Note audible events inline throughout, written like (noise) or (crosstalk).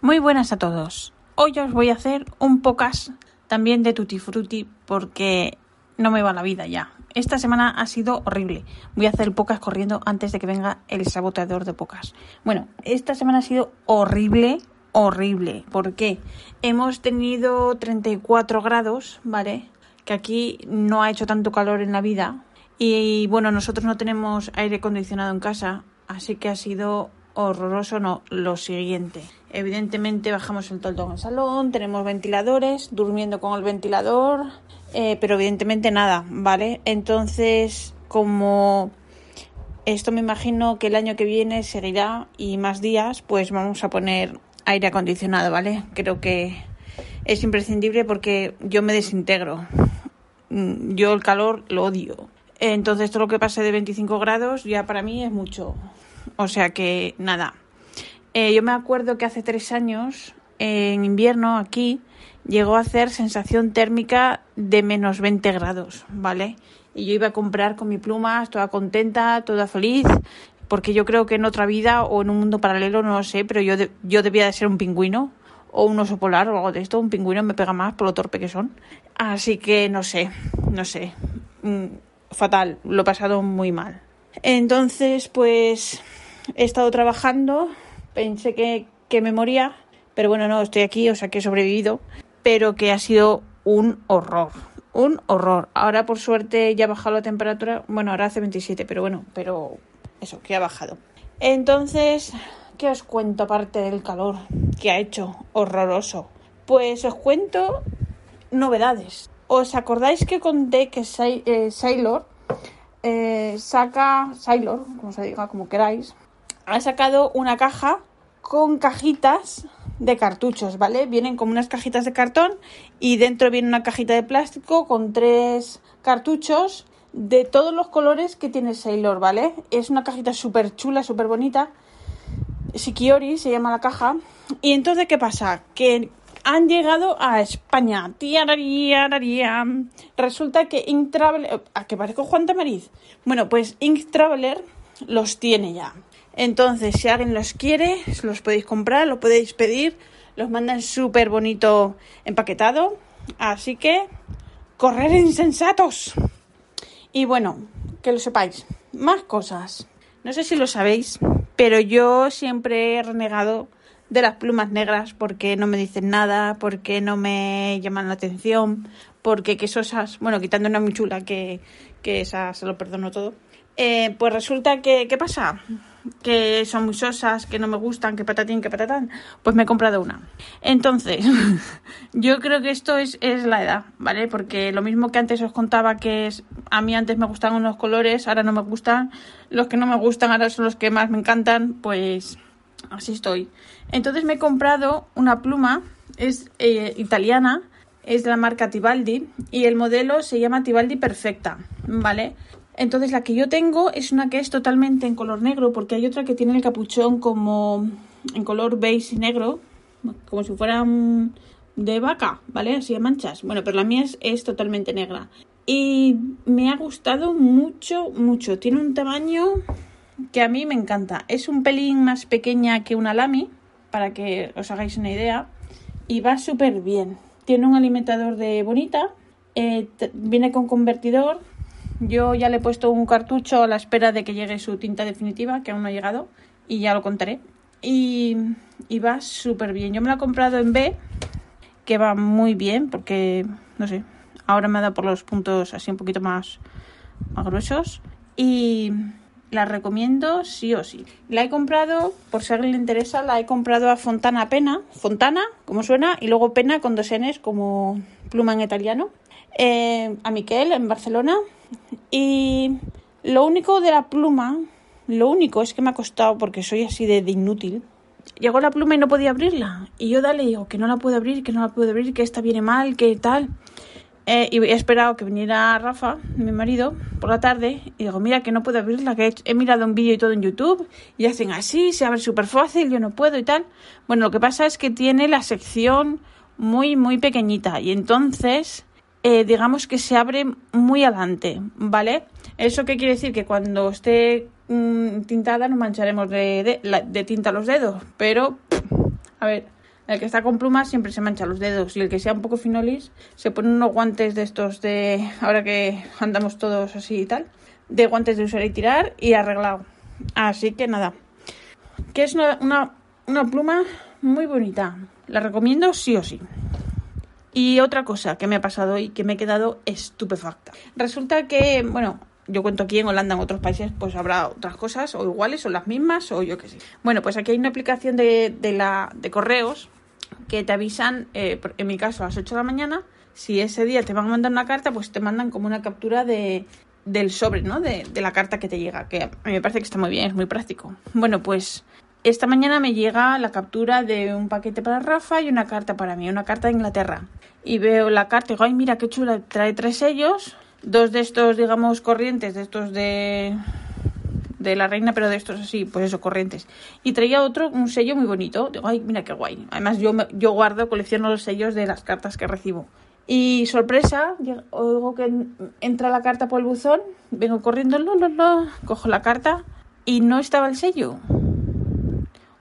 Muy buenas a todos. Hoy os voy a hacer un pocas también de Tutti Frutti porque no me va la vida ya. Esta semana ha sido horrible. Voy a hacer pocas corriendo antes de que venga el saboteador de pocas. Bueno, esta semana ha sido horrible, horrible. ¿Por qué? Hemos tenido 34 grados, ¿vale? Que aquí no ha hecho tanto calor en la vida. Y bueno, nosotros no tenemos aire acondicionado en casa, así que ha sido horroroso no, lo siguiente. Evidentemente bajamos el toldo en el salón, tenemos ventiladores, durmiendo con el ventilador, eh, pero evidentemente nada, ¿vale? Entonces, como esto me imagino que el año que viene seguirá y más días, pues vamos a poner aire acondicionado, ¿vale? Creo que es imprescindible porque yo me desintegro. Mm, yo el calor lo odio. Entonces todo lo que pase de 25 grados ya para mí es mucho. O sea que nada. Eh, yo me acuerdo que hace tres años, en invierno aquí, llegó a hacer sensación térmica de menos 20 grados, ¿vale? Y yo iba a comprar con mi pluma, toda contenta, toda feliz, porque yo creo que en otra vida o en un mundo paralelo, no lo sé, pero yo, yo debía de ser un pingüino o un oso polar o algo de esto. Un pingüino me pega más por lo torpe que son. Así que no sé, no sé. Mm, fatal, lo he pasado muy mal. Entonces, pues he estado trabajando, pensé que, que me moría, pero bueno, no, estoy aquí, o sea que he sobrevivido, pero que ha sido un horror, un horror. Ahora por suerte ya ha bajado la temperatura, bueno, ahora hace 27, pero bueno, pero eso, que ha bajado. Entonces, ¿qué os cuento aparte del calor que ha hecho? Horroroso. Pues os cuento novedades. ¿Os acordáis que conté que eh, Sailor eh, saca, Sailor, como se diga, como queráis, ha sacado una caja con cajitas de cartuchos, ¿vale? Vienen como unas cajitas de cartón y dentro viene una cajita de plástico con tres cartuchos de todos los colores que tiene Sailor, ¿vale? Es una cajita súper chula, súper bonita. Sikiori se llama la caja. Y entonces, ¿qué pasa? Que han llegado a España. Resulta que Ink Traveler... ¿A que parezco Juan Tamariz? Bueno, pues Ink Traveler los tiene ya. Entonces, si alguien los quiere, los podéis comprar, los podéis pedir. Los mandan súper bonito empaquetado. Así que, correr insensatos. Y bueno, que lo sepáis. Más cosas. No sé si lo sabéis, pero yo siempre he renegado de las plumas negras porque no me dicen nada, porque no me llaman la atención, porque que sosas, bueno, quitando una muy chula que, que esa se lo perdono todo. Eh, pues resulta que, ¿qué pasa? Que son muy sosas, que no me gustan, que patatín, que patatán, pues me he comprado una. Entonces, (laughs) yo creo que esto es, es la edad, ¿vale? Porque lo mismo que antes os contaba que es, a mí antes me gustaban unos colores, ahora no me gustan, los que no me gustan ahora son los que más me encantan, pues así estoy. Entonces me he comprado una pluma, es eh, italiana, es de la marca Tibaldi y el modelo se llama Tibaldi Perfecta, ¿vale? Entonces la que yo tengo es una que es totalmente en color negro porque hay otra que tiene el capuchón como en color beige y negro, como si fuera de vaca, ¿vale? Así de manchas. Bueno, pero la mía es, totalmente negra. Y me ha gustado mucho, mucho. Tiene un tamaño que a mí me encanta. Es un pelín más pequeña que una Lamy, para que os hagáis una idea. Y va súper bien. Tiene un alimentador de bonita. Eh, viene con convertidor yo ya le he puesto un cartucho a la espera de que llegue su tinta definitiva, que aún no ha llegado, y ya lo contaré. Y, va súper bien. Yo me la he comprado en B, que va muy bien, porque, no sé, ahora me ha dado por los puntos así un poquito más, más gruesos. Y la recomiendo sí o sí. La he comprado, por si alguien le interesa, la he comprado a Fontana Pena. Fontana, como suena, y luego Pena con dos Ns, como pluma en italiano. Eh, a Miquel, en Barcelona. Y lo único de la pluma, lo único es que me ha costado, porque soy así de, inútil, llegó la pluma y no podía abrirla. Y yo dale, digo, que no la puedo abrir, que no la puedo abrir, que esta viene mal, que tal. Eh, y he esperado que viniera Rafa, mi marido, por la tarde. Y digo, mira, que no puedo abrirla, que he, mirado un vídeo y todo en YouTube. Y hacen así, se abre súper fácil, yo no puedo y tal. Bueno, lo que pasa es que tiene la sección muy, muy pequeñita. Y entonces, eh, digamos que se abre muy adelante, ¿vale? ¿Eso qué quiere decir? Que cuando esté mm, tintada nos mancharemos de, tinta los dedos. Pero, a ver, el que está con plumas siempre se mancha los dedos. Y el que sea un poco finolis se pone unos guantes de estos de. Ahora que andamos todos así y tal. De guantes de usar y tirar y arreglado. Así que nada. Que es una, una, una pluma muy bonita. La recomiendo sí o sí. Y otra cosa que me ha pasado y que me he quedado estupefacta. Resulta que, bueno, yo cuento aquí en Holanda, en otros países, pues habrá otras cosas, o iguales, o las mismas, o yo qué sé. Bueno, pues aquí hay una aplicación de, de, correos que te avisan, eh, en mi caso, a las 8 de la mañana. Si ese día te van a mandar una carta, pues te mandan como una captura de, del sobre, ¿no? De, de la carta que te llega, que a mí me parece que está muy bien, es muy práctico. Bueno, pues esta mañana me llega la captura de un paquete para Rafa y una carta para mí, una carta de Inglaterra. Y veo la carta y digo, ay, mira qué chula, trae tres sellos dos de estos, digamos, corrientes, de estos de de la reina, pero de estos así, pues eso, corrientes. Y traía otro, un sello muy bonito. Digo, ay, mira qué guay. Además, yo, yo guardo, colecciono los sellos de las cartas que recibo. Y sorpresa, oigo que entra la carta por el buzón, vengo corriendo, lo, lo, lo, cojo la carta y no estaba el sello.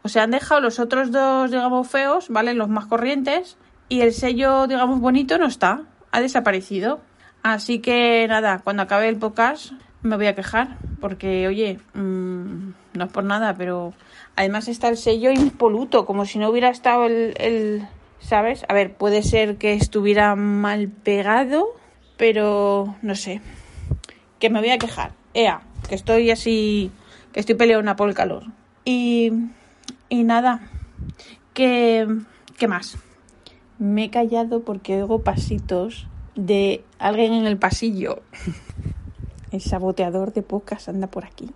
O sea, han dejado los otros dos, digamos, feos, ¿vale? Los más corrientes, y el sello, digamos, bonito no está, ha desaparecido. Así que nada, cuando acabe el podcast me voy a quejar porque, oye, mmm, no es por nada, pero además está el sello impoluto, como si no hubiera estado el, ¿sabes? A ver, puede ser que estuviera mal pegado, pero no sé, que me voy a quejar. Ea, que estoy así, que estoy peleona por el calor. Y, y nada, que, ¿qué más? Me he callado porque oigo pasitos de alguien en el pasillo. (laughs) El saboteador de pocas anda por aquí.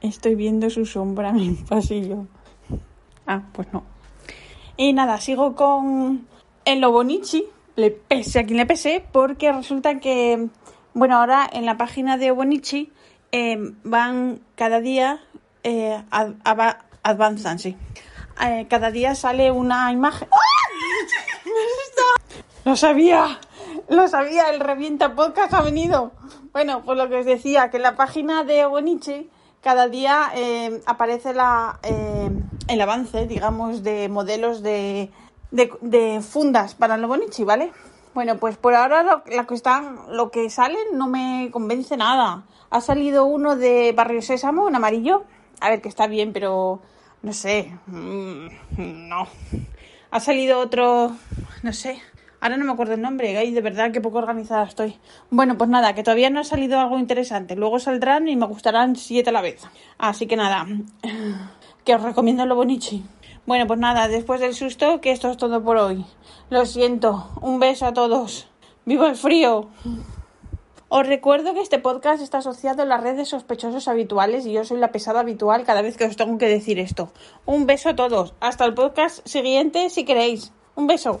Estoy viendo su sombra en el pasillo. Ah, pues no. Y nada, sigo con el Lobonichi. Le pese a quien le pese, porque resulta que, bueno, ahora en la página de Obonichi eh, van cada día, eh, avanzan, sí. Eh, cada día sale una imagen. ¡Ah! ¡Lo sabía! Lo sabía, el Revienta Podcast ha venido. Bueno, pues lo que os decía, que en la página de Bonichi cada día eh, aparece la, eh, el avance, digamos, de modelos de, fundas para el Bonichi, ¿vale? Bueno, pues por ahora lo, que están, lo que sale no me convence nada. Ha salido uno de Barrio Sésamo, en amarillo. A ver, que está bien, pero no sé. Mm, no. Ha salido otro, no sé, Ahora no me acuerdo el nombre, ay, de verdad que poco organizada estoy. Bueno, pues nada, que todavía no ha salido algo interesante. Luego saldrán y me gustarán siete a la vez. Así que nada, (clears throat) que os recomiendo lo bonichi. Bueno, pues nada, después del susto, que esto es todo por hoy. Lo siento, un beso a todos. ¡Viva el frío! Os recuerdo que este podcast está asociado a la red de sospechosos habituales y yo soy la pesada habitual cada vez que os tengo que decir esto. Un beso a todos. Hasta el podcast siguiente si queréis. Un beso.